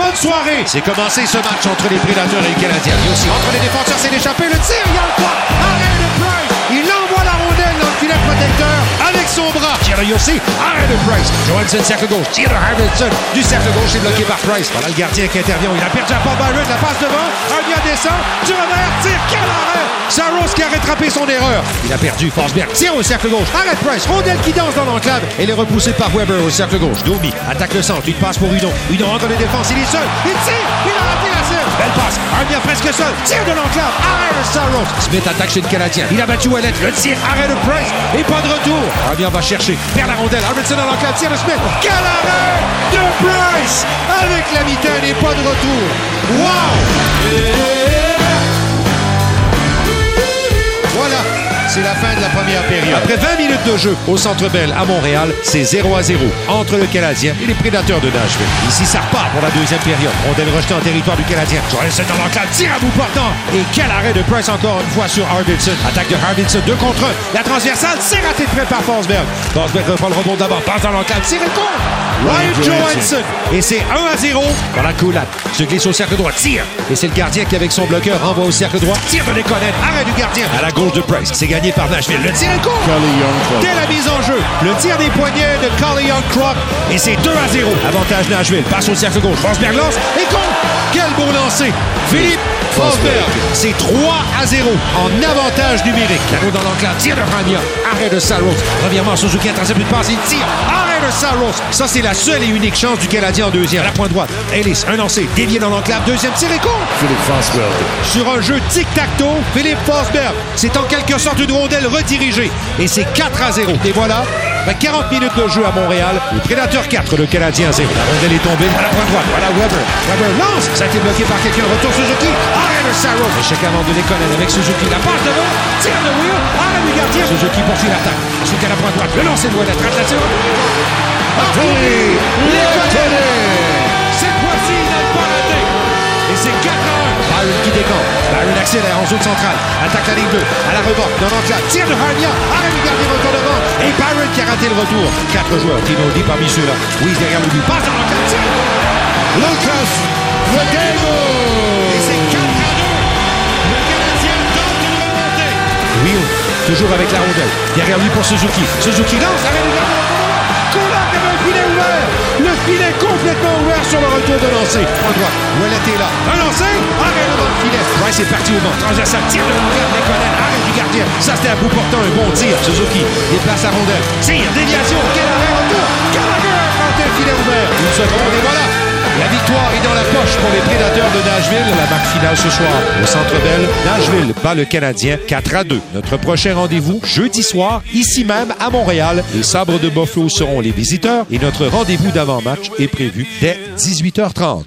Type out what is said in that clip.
bonne soirée. C'est commencé ce match entre les Prédateurs et les Canadiens. A aussi entre les défenseurs, c'est l'échappé, le tir, il y a le quoi? Arrête bras. Tire de de Price. Johansson, cercle gauche, tire de. Du cercle gauche, c'est bloqué par Price. Voilà le gardien qui intervient. Il a perdu à Paul Byron, la passe devant. Un bien descend, du revers, tire, quel arrêt! Saros qui a rattrapé son erreur. Il a perdu, Forsberg tire au cercle gauche. Arrête Price, rondelle qui danse dans l'enclave. Et est repoussé par Weber au cercle gauche. Domi attaque le centre, il passe pour Hudon. Hudon entre les défenses, il est seul. Il tire, il Belle passe, presque seul. Tire de l'enclave, arrêt de. Smith attaque chez le Canadien. Il a battu Ouellet, le tir, arrêt de Price. Et pas de retour. Un va chercher, perd la rondelle. Arvidsson dans l'enclave, tire de Smith. Quel arrêt de Price avec la mitaine et pas de retour. Wow! Voilà, c'est la fin de la première période. Après 20 minutes de jeu au Centre Bell à Montréal, c'est 0 à 0 entre le Canadien et les Prédateurs de Nashville. Ici, ça repart pour la deuxième période. Rondelle rejetée en territoire du Canadien. Johansson dans l'enclave, tire à bout portant. Et quel arrêt de Price encore une fois sur Harvinson. Attaque de Harvinson, 2 contre 1. La transversale, c'est raté de près par Forsberg. Forsberg reprend le rebond d'abord, passe dans l'enclave, tire et contre. Ryan Johansson. Et c'est 1 à 0 dans la coulade. Se glisse au cercle droit, tire. Et c'est le gardien qui, avec son bloqueur, renvoie au cercle droit. Tire de Lekonen. Arrêt du gardien. À la gauche de Price. C'est gagné par Nashville. Le tir est court. Dès la mise en jeu, le tir des poignets de Carly Young Croc. Et c'est 2 à 0. Avantage Nashville. Passe au cercle gauche. Forsberg lance. Et contre. Quel beau lancer. Philippe Forsberg. C'est 3 à 0 en avantage numérique. La roue dans l'enclave. Tir de Rania. Arrêt de Saros. Revirement. Suzuki intercepte une passe. Il tire. Arrêt Saros. Ça, c'est la seule et unique chance du Canadien en deuxième. À la pointe droite. Ellis, un lancé. Dévié dans l'enclave. Deuxième tir et contre. Philippe Forsberg. Sur un jeu tic-tac-toe, Philippe Forsberg. C'est en quelque sorte une rondelle redirigée. Et c'est 4 à 0. Et voilà, après 40 minutes de jeu à Montréal, le Prédateur 4, le Canadien 0. La rondelle est tombée à la pointe droite. Voilà Weber. Weber lance. Ça a été bloqué par quelqu'un. Retour Suzuki. De Saros. Échec avant de Lekonen avec Suzuki. La passe devant. Tire de Wheel. Arrêt du gardien. Suzuki poursuit l'attaque. Ensuite à la pointe droite. Le lancer de Ouellet. Rate la tire. Cette fois-ci, il n'a pas raté. Et c'est 4 à 1. Byron qui décampe. Byron accélère en zone centrale. Attaque la ligne 2. À la rebord. Dans l'enclave. Tire de Harnia. Arrête du gardien retour devant. Et Byron qui a raté le retour. 4 joueurs. Tino dit parmi ceux-là. Oui, derrière le but. Passe dans l'enclave. Tire. Lucas Rodego. Toujours avec la rondelle. Derrière lui pour Suzuki. Suzuki lance. Arrête avec un filet ouvert. Le filet complètement ouvert sur le retour de lancer. En. Ouellet est là. Un lancer. Arrêt devant le filet. Price est parti au vent. Transversal. Tire de l'envers. Lekonen. Arrêt du gardien. Ça, c'était à bout portant. Un bon tir. Suzuki déplace la rondelle. Tire. Déviation. Quel arrêt. Retour. Victoire est dans la poche pour les Prédateurs de Nashville. La marque finale ce soir au Centre Bell. Nashville bat le Canadien 4 à 2. Notre prochain rendez-vous jeudi soir, ici même à Montréal. Les Sabres de Buffalo seront les visiteurs et notre rendez-vous d'avant-match est prévu dès 18h30.